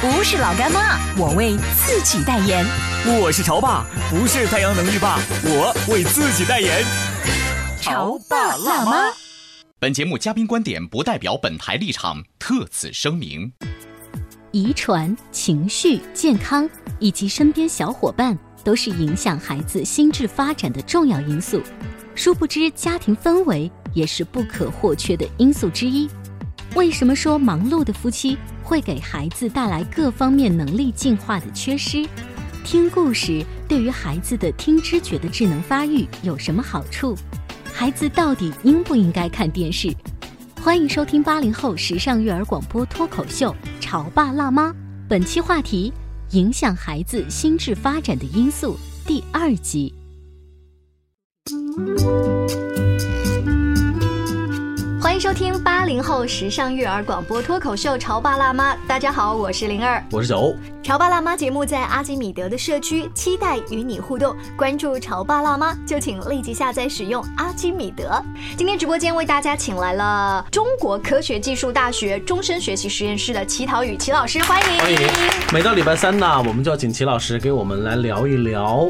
不是老干妈，我为自己代言。我是潮爸，不是太阳能浴霸，我为自己代言。潮爸辣妈。本节目嘉宾观点不代表本台立场，特此声明。遗传、情绪、健康以及身边小伙伴。都是影响孩子心智发展的重要因素，殊不知家庭氛围也是不可或缺的因素之一。为什么说忙碌的夫妻会给孩子带来各方面能力进化的缺失？听故事对于孩子的听知觉的智能发育有什么好处？孩子到底应不应该看电视？欢迎收听八零后时尚育儿广播脱口秀《潮爸辣妈》，本期话题。影响孩子心智发展的因素第二集。欢迎收听八零后时尚育儿广播脱口秀《潮爸辣妈》，大家好，我是灵儿，我是小欧。潮爸辣妈节目在阿基米德的社区，期待与你互动。关注潮爸辣妈，就请立即下载使用阿基米德。今天直播间为大家请来了中国科学技术大学终身学习实验室的齐涛宇齐老师，欢迎欢迎。每到礼拜三呢，我们就要请齐老师给我们来聊一聊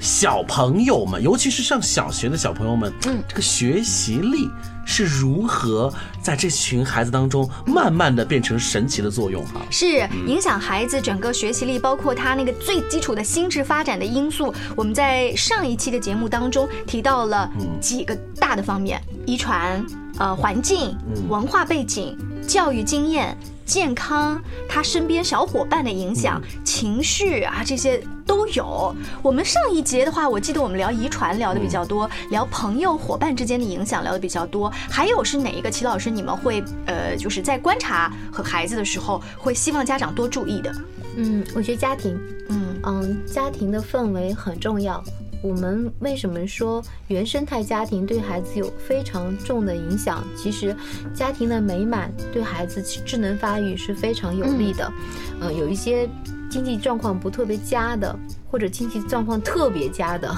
小朋友们，尤其是上小学的小朋友们，嗯，这个学习力。是如何在这群孩子当中慢慢的变成神奇的作用哈？是影响孩子整个学习力，包括他那个最基础的心智发展的因素。我们在上一期的节目当中提到了几个大的方面：遗传、呃环境、文化背景、教育经验。健康，他身边小伙伴的影响，情绪啊，这些都有。我们上一节的话，我记得我们聊遗传聊的比较多，聊朋友伙伴之间的影响聊的比较多。还有是哪一个？齐老师，你们会呃，就是在观察和孩子的时候，会希望家长多注意的。嗯，我觉得家庭，嗯嗯，家庭的氛围很重要。我们为什么说原生态家庭对孩子有非常重的影响？其实，家庭的美满对孩子智能发育是非常有利的。嗯，有一些经济状况不特别佳的，或者经济状况特别佳的。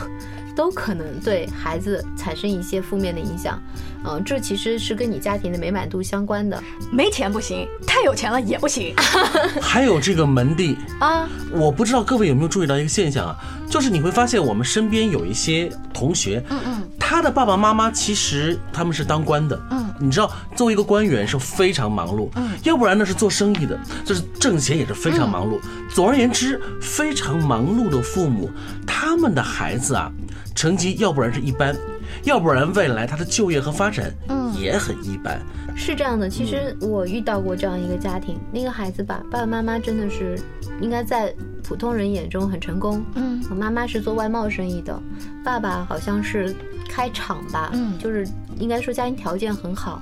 都可能对孩子产生一些负面的影响，嗯，这其实是跟你家庭的美满度相关的。没钱不行，太有钱了也不行。还有这个门第啊，我不知道各位有没有注意到一个现象啊，就是你会发现我们身边有一些同学，嗯嗯，他的爸爸妈妈其实他们是当官的，嗯，你知道作为一个官员是非常忙碌，嗯，要不然呢是做生意的，就是挣钱也是非常忙碌。总而言之，非常忙碌的父母，他们的孩子啊。成绩要不然是一般，要不然未来他的就业和发展也很一般。是这样的，其实我遇到过这样一个家庭，那个孩子吧，爸爸妈妈真的是应该在普通人眼中很成功。嗯，我妈妈是做外贸生意的，爸爸好像是开场吧。嗯，就是应该说家庭条件很好，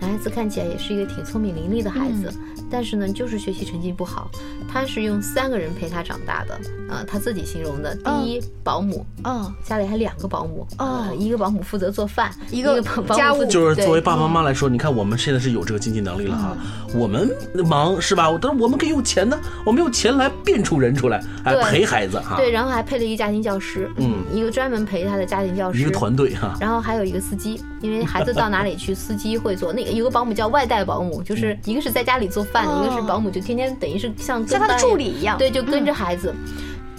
男孩子看起来也是一个挺聪明伶俐的孩子。但是呢，就是学习成绩不好。他是用三个人陪他长大的，啊，他自己形容的。第一，保姆，嗯，家里还两个保姆，啊，一个保姆负责做饭，一个家务。就是作为爸爸妈妈来说，你看我们现在是有这个经济能力了哈，我们忙是吧？但是我们可以用钱呢，我们用钱来变出人出来，来陪孩子哈。对，然后还配了一个家庭教师，嗯，一个专门陪他的家庭教师，一个团队哈。然后还有一个司机，因为孩子到哪里去，司机会做。那个有个保姆叫外带保姆，就是一个是在家里做饭。一个是保姆，就天天等于是像像他的助理一样，对，就跟着孩子。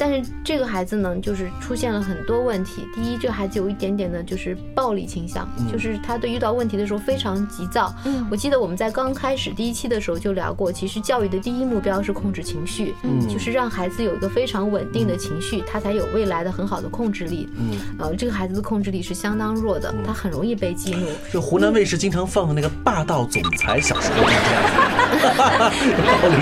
但是这个孩子呢，就是出现了很多问题。第一，这个孩子有一点点的就是暴力倾向，就是他对遇到问题的时候非常急躁。嗯，我记得我们在刚刚开始第一期的时候就聊过，其实教育的第一目标是控制情绪，嗯，就是让孩子有一个非常稳定的情绪，他才有未来的很好的控制力。嗯，呃，这个孩子的控制力是相当弱的，他很容易被激怒。就湖南卫视经常放的那个霸道总裁小说就是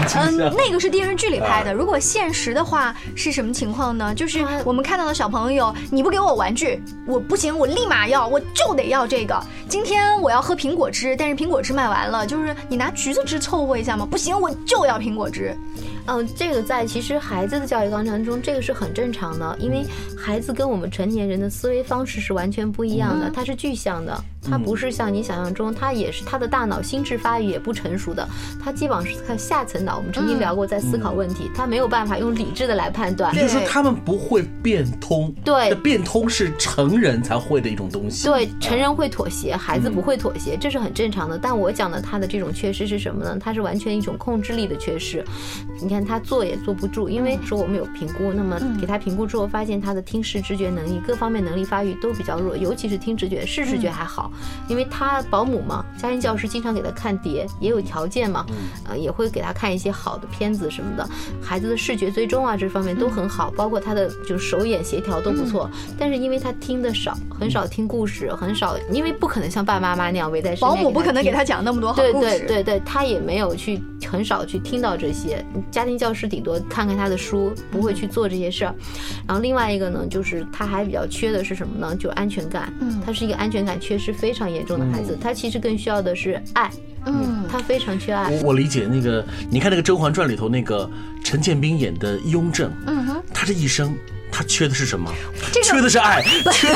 这样子。嗯，那个是电视剧里拍的。如果现实的话是什么情况呢？就是我们看到的小朋友，你不给我玩具，我不行，我立马要，我就得要这个。今天我要喝苹果汁，但是苹果汁卖完了，就是你拿橘子汁凑合一下吗？不行，我就要苹果汁。嗯，这个在其实孩子的教育过程中，这个是很正常的，因为孩子跟我们成年人的思维方式是完全不一样的，他是具象的。他不是像你想象中，他也是他的大脑心智发育也不成熟的，他基本上是看下层脑。我们曾经聊过，在思考问题，他没有办法用理智的来判断。也就是说，他们不会变通。对，变通是成人才会的一种东西。对，成人会妥协，孩子不会妥协，这是很正常的。但我讲的他的这种缺失是什么呢？他是完全一种控制力的缺失。你看他坐也坐不住，因为说我们有评估，那么给他评估之后，发现他的听视知觉能力各方面能力发育都比较弱，尤其是听直觉，视知觉还好。因为他保姆嘛，家庭教师经常给他看碟，也有条件嘛，呃，也会给他看一些好的片子什么的。孩子的视觉追踪啊，这方面都很好，包括他的就是手眼协调都不错。但是因为他听的少，很少听故事，很少，因为不可能像爸爸妈妈那样围在身边。保姆不可能给他讲那么多好故事。对对对对，他也没有去很少去听到这些。家庭教师顶多看看他的书，不会去做这些事儿。然后另外一个呢，就是他还比较缺的是什么呢？就安全感。嗯，他是一个安全感缺失非常。严重的孩子，他其实更需要的是爱，嗯，他非常缺爱。我理解那个，你看那个《甄嬛传》里头那个陈建斌演的雍正，嗯哼，他这一生他缺的是什么？缺的是爱。缺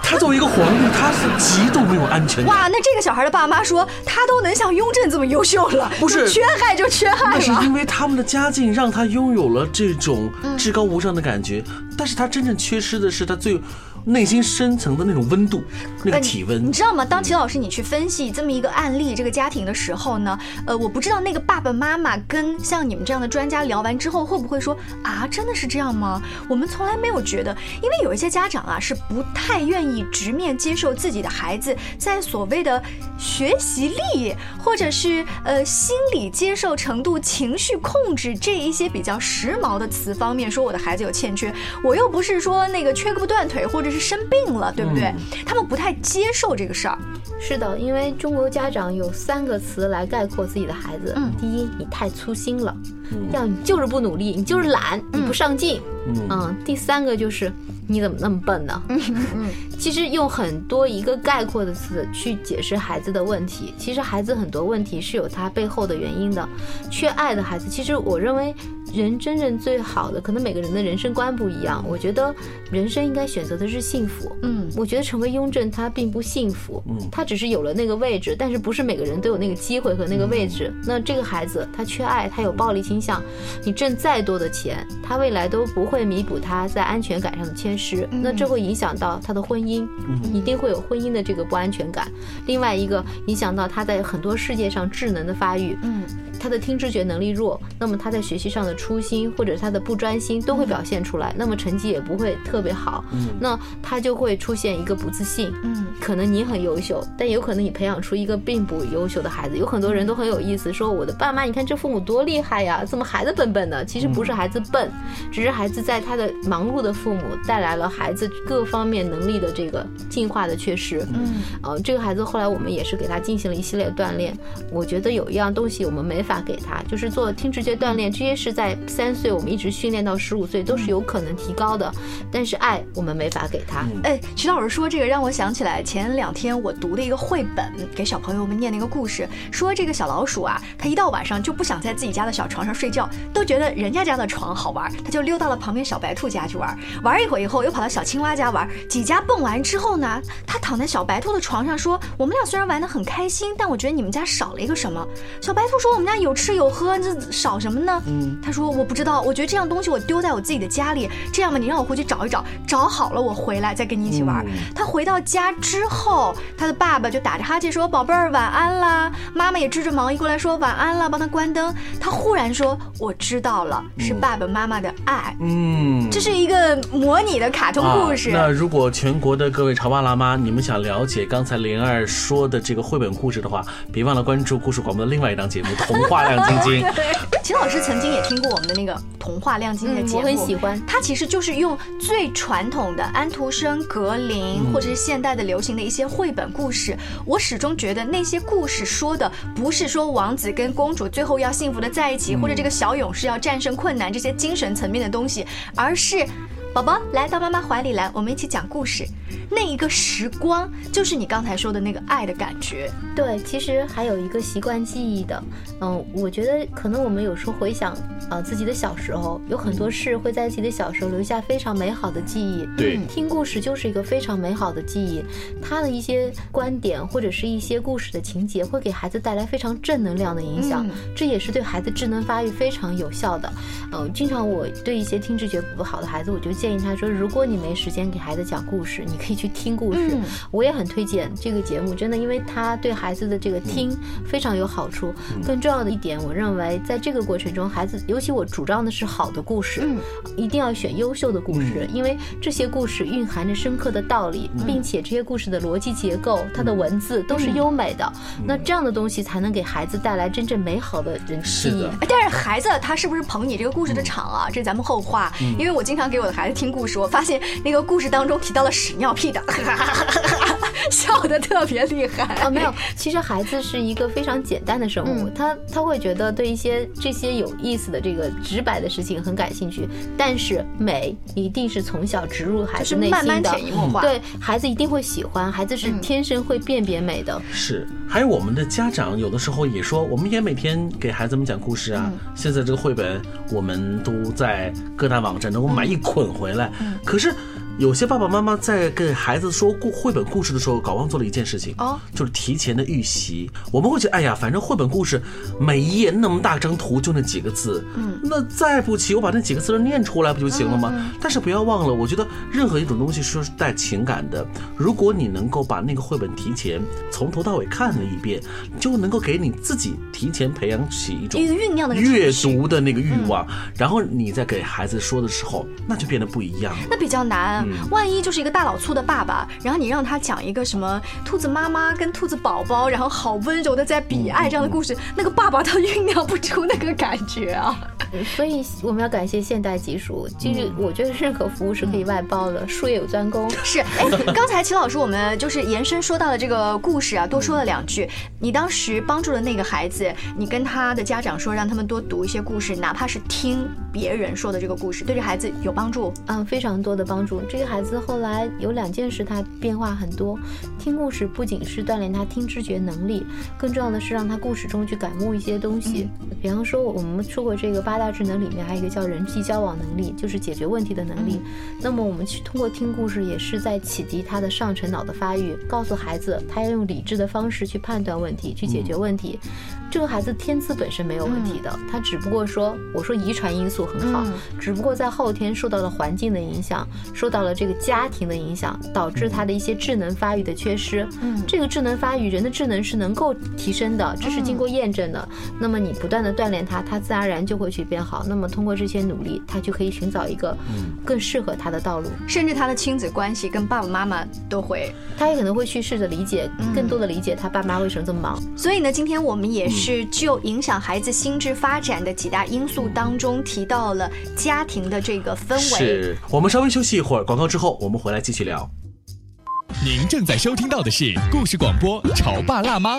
他作为一个皇帝，他是极度没有安全感。哇，那这个小孩的爸妈说，他都能像雍正这么优秀了，不是缺爱就缺爱那是因为他们的家境让他拥有了这种至高无上的感觉，但是他真正缺失的是他最。内心深层的那种温度，那个体温，你知道吗？当秦老师你去分析这么一个案例，这个家庭的时候呢，呃，我不知道那个爸爸妈妈跟像你们这样的专家聊完之后，会不会说啊，真的是这样吗？我们从来没有觉得，因为有一些家长啊，是不太愿意直面接受自己的孩子在所谓的学习力，或者是呃心理接受程度、情绪控制这一些比较时髦的词方面，说我的孩子有欠缺，我又不是说那个缺胳膊断腿，或者。是生病了，对不对？他们不太接受这个事儿。是的，因为中国家长有三个词来概括自己的孩子。嗯，第一，你太粗心了；第二，你就是不努力，你就是懒，你不上进。嗯，第三个就是你怎么那么笨呢？嗯嗯，其实用很多一个概括的词去解释孩子的问题，其实孩子很多问题是有他背后的原因的。缺爱的孩子，其实我认为。人真正最好的，可能每个人的人生观不一样。我觉得人生应该选择的是幸福。嗯，我觉得成为雍正他并不幸福，嗯，他只是有了那个位置，但是不是每个人都有那个机会和那个位置。那这个孩子他缺爱，他有暴力倾向，你挣再多的钱，他未来都不会弥补他在安全感上的缺失。那这会影响到他的婚姻，一定会有婚姻的这个不安全感。另外一个影响到他在很多世界上智能的发育。嗯。他的听知觉能力弱，那么他在学习上的粗心或者他的不专心都会表现出来，那么成绩也不会特别好。嗯，那他就会出现一个不自信。嗯，可能你很优秀，但有可能你培养出一个并不优秀的孩子。有很多人都很有意思，说我的爸妈，你看这父母多厉害呀，怎么孩子笨笨的？其实不是孩子笨，只是孩子在他的忙碌的父母带来了孩子各方面能力的这个进化的缺失。嗯，呃，这个孩子后来我们也是给他进行了一系列锻炼。我觉得有一样东西我们没法。给他，就是做听直觉锻炼，这些是在三岁，我们一直训练到十五岁，都是有可能提高的。但是爱，我们没法给他。哎，徐老师说这个让我想起来，前两天我读的一个绘本，给小朋友们念那个故事，说这个小老鼠啊，它一到晚上就不想在自己家的小床上睡觉，都觉得人家家的床好玩，它就溜到了旁边小白兔家去玩，玩一会儿以后又跑到小青蛙家玩，几家蹦完之后呢，他躺在小白兔的床上说：“我们俩虽然玩得很开心，但我觉得你们家少了一个什么。”小白兔说：“我们家有吃有喝，这少什么呢？”嗯，他说：“我不知道，我觉得这样东西我丢在我自己的家里，这样吧，你让我回去找一找，找好了我回来再跟你一起玩。”他回到家之后，他的爸爸就打着哈欠说：“宝贝儿，晚安啦。”妈妈也织着毛衣过来说：“晚安了。”帮他关灯。他忽然说：“我知道了，是爸爸妈妈的爱。”嗯，这是一个模拟的卡通故事。那如果全国的各位潮爸辣妈，你们想了解刚才灵儿说的这个绘本故事的话，别忘了关注故事广播的另外一档节目《童话亮晶晶》。秦老师曾经也听过我们的那个《童话亮晶晶》的节目，我很喜欢。它其实就是用最传统的安徒生、格林，或者是现代的流行的一些绘本故事。我始终觉得那些故事说的不是说王子跟公主最后要幸福的在一起，或者这个小勇士要战胜困难这些精神层面的东西，而是。宝宝来到妈妈怀里来，我们一起讲故事。那一个时光，就是你刚才说的那个爱的感觉。对，其实还有一个习惯记忆的。嗯，我觉得可能我们有时候回想啊自己的小时候，有很多事会在自己的小时候留下非常美好的记忆。对，听故事就是一个非常美好的记忆。他的一些观点或者是一些故事的情节，会给孩子带来非常正能量的影响。这也是对孩子智能发育非常有效的。嗯，经常我对一些听知觉不好的孩子，我就。建议他说：“如果你没时间给孩子讲故事，你可以去听故事。我也很推荐这个节目，真的，因为他对孩子的这个听非常有好处。更重要的一点，我认为在这个过程中，孩子尤其我主张的是好的故事，一定要选优秀的故事，因为这些故事蕴含着深刻的道理，并且这些故事的逻辑结构、它的文字都是优美的。那这样的东西才能给孩子带来真正美好的人记忆。但是孩子他是不是捧你这个故事的场啊？这咱们后话。因为我经常给我的孩子。听故事，我发现那个故事当中提到了屎尿屁的，笑的特别厉害。啊！没有，其实孩子是一个非常简单的生物，他他会觉得对一些这些有意思的这个直白的事情很感兴趣，但是美一定是从小植入孩子内心的，慢慢潜移默化，对孩子一定会喜欢，孩子是天生会辨别美的。是，还有我们的家长有的时候也说，我们也每天给孩子们讲故事啊。现在这个绘本，我们都在各大网站能够买一捆。回来，可是。有些爸爸妈妈在给孩子说故绘本故事的时候，搞忘做了一件事情哦，就是提前的预习。我们会觉得，哎呀，反正绘本故事每一页那么大张图，就那几个字，嗯，那再不齐，我把那几个字念出来不就行了吗？但是不要忘了，我觉得任何一种东西是带情感的。如果你能够把那个绘本提前从头到尾看了一遍，就能够给你自己提前培养起一种酝酿的阅读的那个欲望，然后你在给孩子说的时候，那就变得不一样了。那比较难。万一就是一个大老粗的爸爸，然后你让他讲一个什么兔子妈妈跟兔子宝宝，然后好温柔的在比爱这样的故事，那个爸爸他酝酿不出那个感觉啊。所以我们要感谢现代技术，就是我觉得任何服务是可以外包的，术业有专攻。是，哎，刚才齐老师我们就是延伸说到了这个故事啊，多说了两句。你当时帮助了那个孩子，你跟他的家长说，让他们多读一些故事，哪怕是听别人说的这个故事，对这孩子有帮助？嗯，非常多的帮助。这个孩子后来有两件事，他变化很多。听故事不仅是锻炼他听知觉能力，更重要的是让他故事中去感悟一些东西。比方说，我们说过这个八大智能里面还有一个叫人际交往能力，就是解决问题的能力。那么我们去通过听故事，也是在启迪他的上层脑的发育，告诉孩子他要用理智的方式去判断问题，去解决问题。这个孩子天资本身没有问题的，他只不过说，我说遗传因素很好，只不过在后天受到了环境的影响，受到了这个家庭的影响，导致他的一些智能发育的缺失。嗯，这个智能发育，人的智能是能够提升的，这是经过验证的。那么你不断的锻炼他，他自然而然就会去变好。那么通过这些努力，他就可以寻找一个更适合他的道路，甚至他的亲子关系跟爸爸妈妈都会，他也可能会去试着理解，更多的理解他爸妈为什么这么忙。所以呢，今天我们也是。是就影响孩子心智发展的几大因素当中提到了家庭的这个氛围。是我们稍微休息一会儿，广告之后我们回来继续聊。您正在收听到的是故事广播《潮爸辣妈》。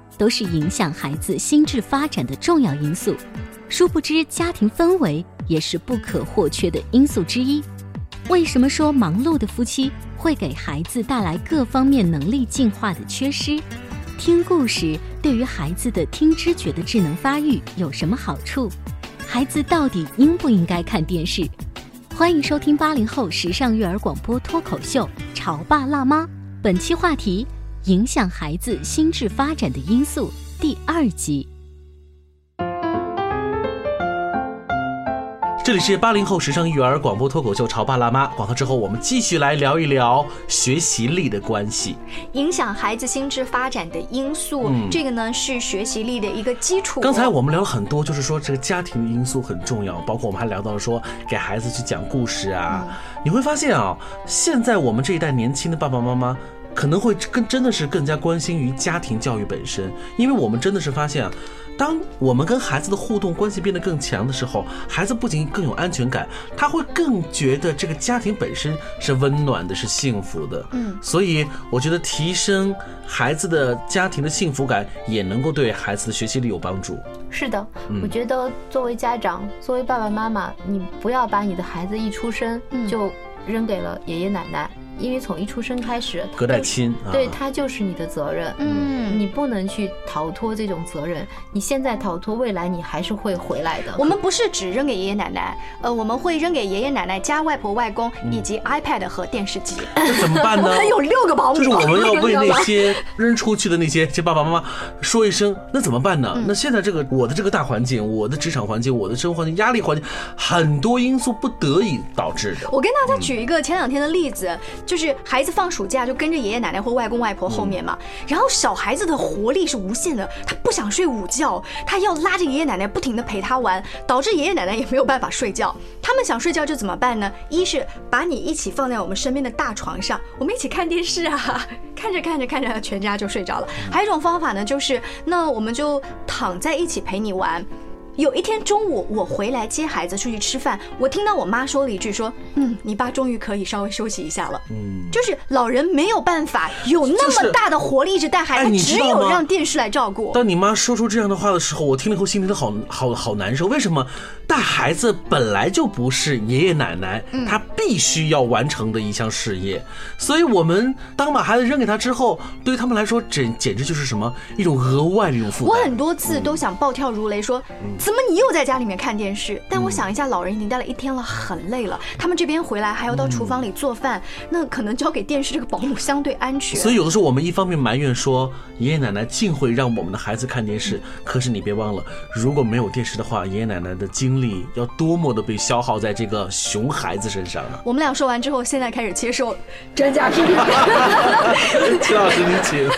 都是影响孩子心智发展的重要因素。殊不知，家庭氛围也是不可或缺的因素之一。为什么说忙碌的夫妻会给孩子带来各方面能力进化的缺失？听故事对于孩子的听知觉的智能发育有什么好处？孩子到底应不应该看电视？欢迎收听八零后时尚育儿广播脱口秀《潮爸辣妈》，本期话题：影响孩子心智发展的因素第二集。这里是八零后时尚育儿广播脱口秀《潮爸辣妈》。广告之后，我们继续来聊一聊学习力的关系，影响孩子心智发展的因素。嗯，这个呢是学习力的一个基础。刚才我们聊了很多，就是说这个家庭的因素很重要，包括我们还聊到了说给孩子去讲故事啊。你会发现啊，现在我们这一代年轻的爸爸妈妈可能会更真的是更加关心于家庭教育本身，因为我们真的是发现啊。当我们跟孩子的互动关系变得更强的时候，孩子不仅更有安全感，他会更觉得这个家庭本身是温暖的，是幸福的。嗯，所以我觉得提升孩子的家庭的幸福感，也能够对孩子的学习力有帮助。是的，我觉得作为家长，作为爸爸妈妈，你不要把你的孩子一出生就扔给了爷爷奶奶。因为从一出生开始，隔代亲，对他就是你的责任。嗯，你不能去逃脱这种责任。你现在逃脱，未来你还是会回来的。我们不是只扔给爷爷奶奶，呃，我们会扔给爷爷奶奶加外婆外公以及 iPad 和电视机。这怎么办呢？有六个保姆。就是我们要为那些扔出去的那些这爸爸妈妈说一声，那怎么办呢？那现在这个我的这个大环境，我的职场环境，我的生活环境，压力环境，很多因素不得已导致的。我跟大家举一个前两天的例子。就是孩子放暑假就跟着爷爷奶奶或外公外婆后面嘛，然后小孩子的活力是无限的，他不想睡午觉，他要拉着爷爷奶奶不停的陪他玩，导致爷爷奶奶也没有办法睡觉。他们想睡觉就怎么办呢？一是把你一起放在我们身边的大床上，我们一起看电视啊，看着看着看着全家就睡着了。还有一种方法呢，就是那我们就躺在一起陪你玩。有一天中午，我回来接孩子出去吃饭，我听到我妈说了一句：“说，嗯，你爸终于可以稍微休息一下了。”嗯，就是老人没有办法有那么大的活力一直带孩子，只有让电视来照顾。当你妈说出这样的话的时候，我听了以后心里都好好好难受。为什么？带孩子本来就不是爷爷奶奶他必须要完成的一项事业，所以我们当把孩子扔给他之后，对于他们来说，简简直就是什么一种额外的一种负担。我很多次都想暴跳如雷，说怎么你又在家里面看电视？但我想一下，老人已经待了一天了，很累了，他们这边回来还要到厨房里做饭，那可能交给电视这个保姆相对安全。所以有的时候我们一方面埋怨说爷爷奶奶竟会让我们的孩子看电视，可是你别忘了，如果没有电视的话，爷爷奶奶的精力。力要多么的被消耗在这个熊孩子身上啊！我们俩说完之后，现在开始接受专家批评。齐老师，您请。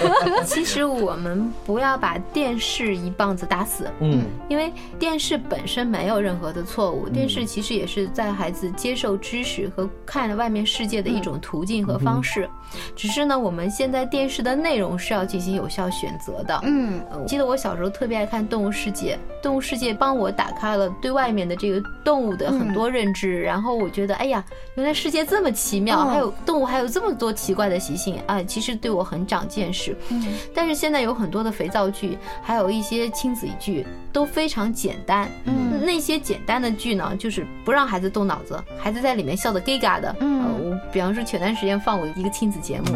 其实我们不要把电视一棒子打死，嗯，因为电视本身没有任何的错误，电视其实也是在孩子接受知识和看外面世界的一种途径和方式。只是呢，我们现在电视的内容是要进行有效选择的。嗯，我记得我小时候特别爱看《动物世界》，《动物世界》帮我打开了对外面的这个动物的很多认知，然后我觉得，哎呀，原来世界这么奇妙，还有动物还有这么多奇怪的习性啊！其实对我很长见识。嗯，但是现在有很多的肥皂剧，还有一些亲子剧都非常简单。嗯，那些简单的剧呢，就是不让孩子动脑子，孩子在里面笑得 gay 嘎的。嗯，我比方说前段时间放过一个亲子。节目，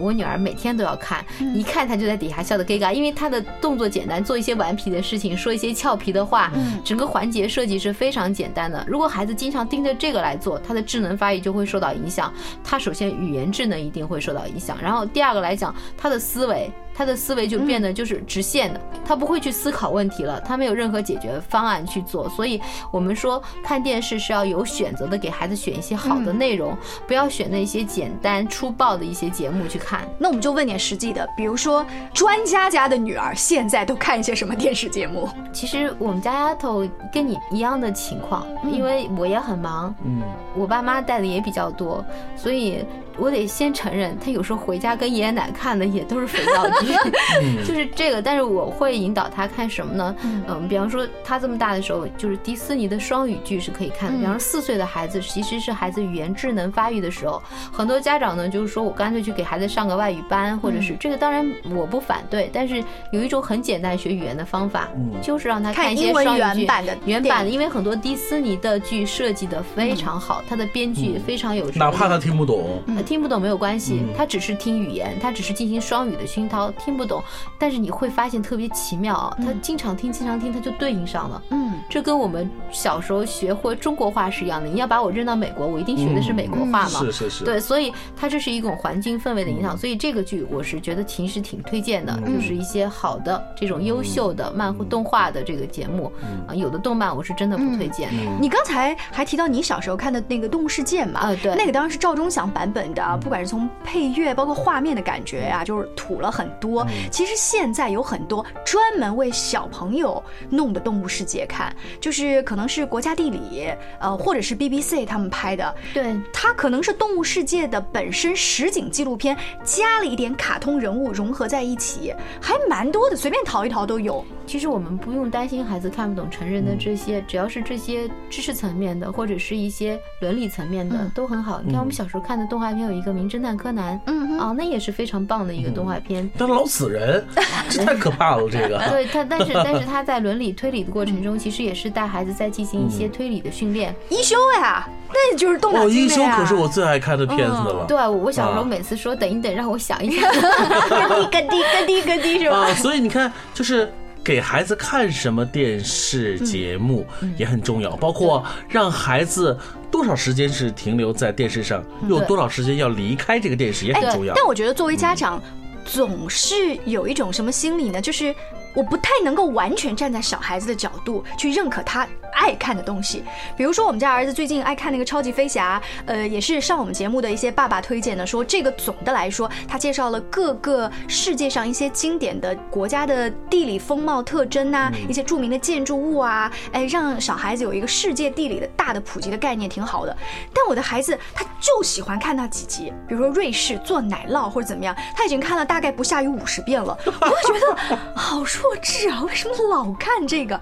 我女儿每天都要看，一看她就在底下笑得 gay 嘎，因为她的动作简单，做一些顽皮的事情，说一些俏皮的话，整个环节设计是非常简单的。如果孩子经常盯着这个来做，他的智能发育就会受到影响。他首先语言智能一定会受到影响，然后第二个来讲，他的思维。他的思维就变得就是直线的，他不会去思考问题了，他没有任何解决方案去做。所以我们说看电视是要有选择的，给孩子选一些好的内容，不要选那些简单粗暴的一些节目去看。那我们就问点实际的，比如说专家家的女儿现在都看一些什么电视节目？其实我们家丫头跟你一样的情况，因为我也很忙，嗯，我爸妈带的也比较多，所以。我得先承认，他有时候回家跟爷爷奶看的也都是肥皂剧，就是这个。但是我会引导他看什么呢？嗯，比方说他这么大的时候，就是迪士尼的双语剧是可以看的。比方说四岁的孩子，其实是孩子语言智能发育的时候，很多家长呢就是说我干脆去给孩子上个外语班，或者是这个当然我不反对，但是有一种很简单学语言的方法，就是让他看一些双语剧版的原版的，因为很多迪士尼的剧设计的非常好，它的编剧非常有，哪怕他听不懂。听不懂没有关系，他只是听语言，他只是进行双语的熏陶，听不懂，但是你会发现特别奇妙啊，他经常听，经常听，他就对应上了。嗯，这跟我们小时候学会中国话是一样的。你要把我扔到美国，我一定学的是美国话嘛？是是是。对，所以它这是一种环境氛围的影响。所以这个剧我是觉得其实挺推荐的，就是一些好的这种优秀的漫动画的这个节目啊，有的动漫我是真的不推荐。你刚才还提到你小时候看的那个《动物世界》嘛？啊，对，那个当然是赵忠祥版本的，不管是从配乐，包括画面的感觉呀，就是土了很多。其实现在有很多专门为小朋友弄的动物世界看，就是可能是国家地理，呃，或者是 BBC 他们拍的。对，它可能是动物世界的本身实景纪录片，加了一点卡通人物融合在一起，还蛮多的，随便淘一淘都有。其实我们不用担心孩子看不懂成人的这些，只要是这些知识层面的，或者是一些伦理层面的，都很好。你看我们小时候看的动画片有一个《名侦探柯南》，嗯，哦，那也是非常棒的一个动画片。但老死人，这太可怕了，这个。对他，但是 但是他在伦理推理的过程中，其实也是带孩子在进行一些推理的训练。一休呀，那就是动画片一休可是我最爱看的片子了。对，我小时候每次说等一等，让我想一想，咯滴咯滴咯滴咯滴是吧？啊，所以你看，就是。给孩子看什么电视节目也很重要，包括让孩子多少时间是停留在电视上，有多少时间要离开这个电视也很重要。但我觉得作为家长，总是有一种什么心理呢？就是我不太能够完全站在小孩子的角度去认可他。爱看的东西，比如说我们家儿子最近爱看那个超级飞侠，呃，也是上我们节目的一些爸爸推荐的，说这个总的来说，他介绍了各个世界上一些经典的国家的地理风貌特征呐，一些著名的建筑物啊，哎，让小孩子有一个世界地理的大的普及的概念，挺好的。但我的孩子他就喜欢看那几集，比如说瑞士做奶酪或者怎么样，他已经看了大概不下于五十遍了，我就觉得好弱智啊，为什么老看这个？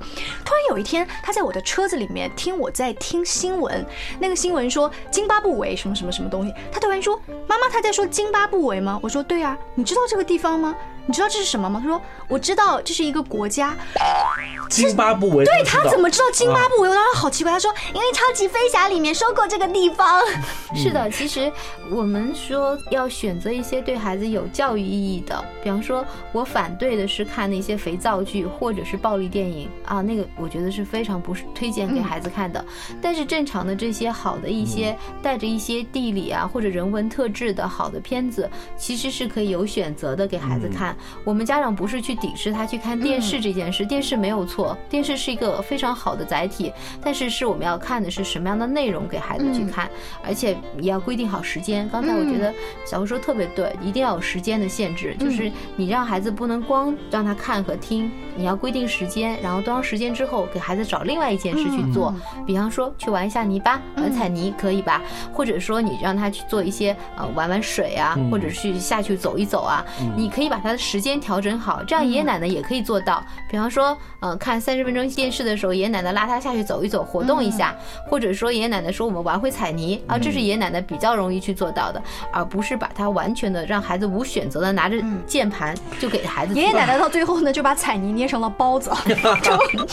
突然有一天，他在我的车子里面听我在听新闻，那个新闻说津巴布韦什么什么什么东西，他突然说：“妈妈，他在说津巴布韦吗？”我说：“对啊，你知道这个地方吗？”你知道这是什么吗？他说我知道这是一个国家，津巴布韦。对他怎么知道津巴布韦？我当时好奇怪。他说因为超级飞侠里面说过这个地方。是的，其实我们说要选择一些对孩子有教育意义的，比方说我反对的是看那些肥皂剧或者是暴力电影啊，那个我觉得是非常不是推荐给孩子看的。但是正常的这些好的一些带着一些地理啊或者人文特质的好的片子，其实是可以有选择的给孩子看。我们家长不是去抵制他去看电视这件事，电视没有错，电视是一个非常好的载体，但是是我们要看的是什么样的内容给孩子去看，而且也要规定好时间。刚才我觉得小胡说特别对，一定要有时间的限制，就是你让孩子不能光让他看和听，你要规定时间，然后多长时间之后给孩子找另外一件事去做，比方说去玩一下泥巴，玩彩泥可以吧？或者说你让他去做一些呃玩玩水啊，或者去下去走一走啊，你可以把他的。时间调整好，这样爷爷奶奶也可以做到。比方说，嗯，看三十分钟电视的时候，爷爷奶奶拉他下去走一走，活动一下；或者说，爷爷奶奶说我们玩会彩泥啊，这是爷爷奶奶比较容易去做到的，而不是把他完全的让孩子无选择的拿着键盘就给孩子。爷爷奶奶到最后呢，就把彩泥捏成了包子，就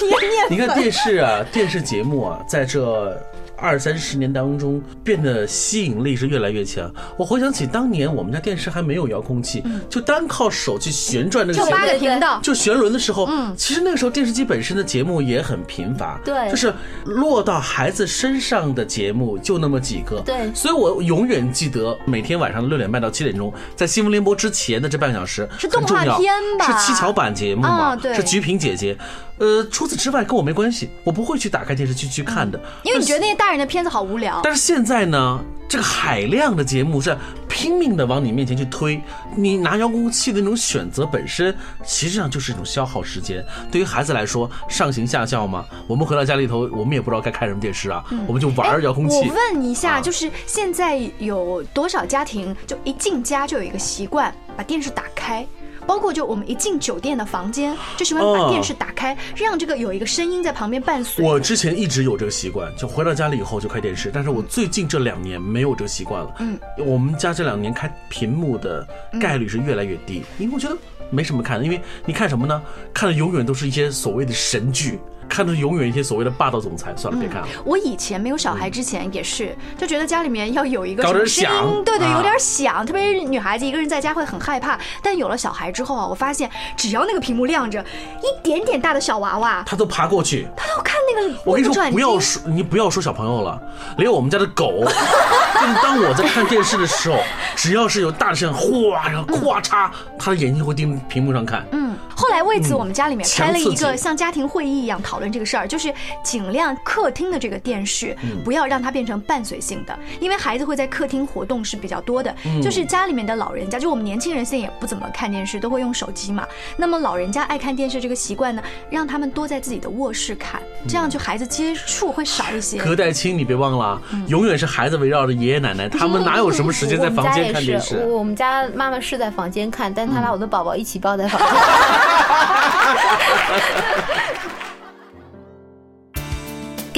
捏捏。你看电视啊，电视节目啊，在这。二三十年当中变得吸引力是越来越强。我回想起当年我们家电视还没有遥控器，就单靠手去旋转那个就八个频道，就旋轮的时候，嗯，其实那个时候电视机本身的节目也很贫乏，对，就是落到孩子身上的节目就那么几个，对，所以我永远记得每天晚上六点半到七点钟，在新闻联播之前的这半个小时是动画片吧？是七巧板节目嘛？对，是菊萍姐姐。呃，除此之外跟我没关系，我不会去打开电视剧去看的，因为你觉得那些大人的片子好无聊。但是现在呢，这个海量的节目是拼命的往你面前去推，你拿遥控器的那种选择本身，实际上就是一种消耗时间。对于孩子来说，上行下效嘛。我们回到家里头，我们也不知道该看什么电视啊，我们就玩遥控器。我问一下，就是现在有多少家庭就一进家就有一个习惯，把电视打开？包括就我们一进酒店的房间，就喜欢把电视打开，让这个有一个声音在旁边伴随。我之前一直有这个习惯，就回到家里以后就开电视，但是我最近这两年没有这个习惯了。嗯，我们家这两年开屏幕的概率是越来越低，因为我觉得没什么看的，因为你看什么呢？看的永远都是一些所谓的神剧。看的永远一些所谓的霸道总裁，算了，别看了。我以前没有小孩之前也是，就觉得家里面要有一个搞点响，对对，有点响，特别是女孩子一个人在家会很害怕。但有了小孩之后啊，我发现只要那个屏幕亮着，一点点大的小娃娃，他都爬过去，他都看那个。我跟你说，不要说你不要说小朋友了，连我们家的狗，就当我在看电视的时候，只要是有大的声，哗，然后咵嚓，他的眼睛会盯屏幕上看。嗯，后来为此我们家里面开了一个像家庭会议一样讨。讨论这个事儿，就是尽量客厅的这个电视不要让它变成伴随性的，因为孩子会在客厅活动是比较多的。就是家里面的老人家，就我们年轻人现在也不怎么看电视，都会用手机嘛。那么老人家爱看电视这个习惯呢，让他们多在自己的卧室看，这样就孩子接触会少一些。隔代亲，你别忘了，永远是孩子围绕着爷爷奶奶，他们哪有什么时间在房间看电视？我们家妈妈是在房间看，但她把我的宝宝一起抱在房间。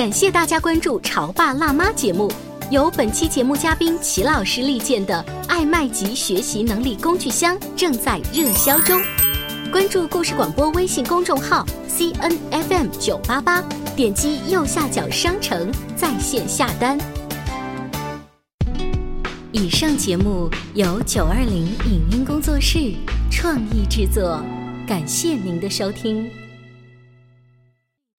感谢大家关注《潮爸辣妈》节目，由本期节目嘉宾齐老师力荐的爱麦吉学习能力工具箱正在热销中。关注故事广播微信公众号 C N F M 九八八，点击右下角商城在线下单。以上节目由九二零影音工作室创意制作，感谢您的收听。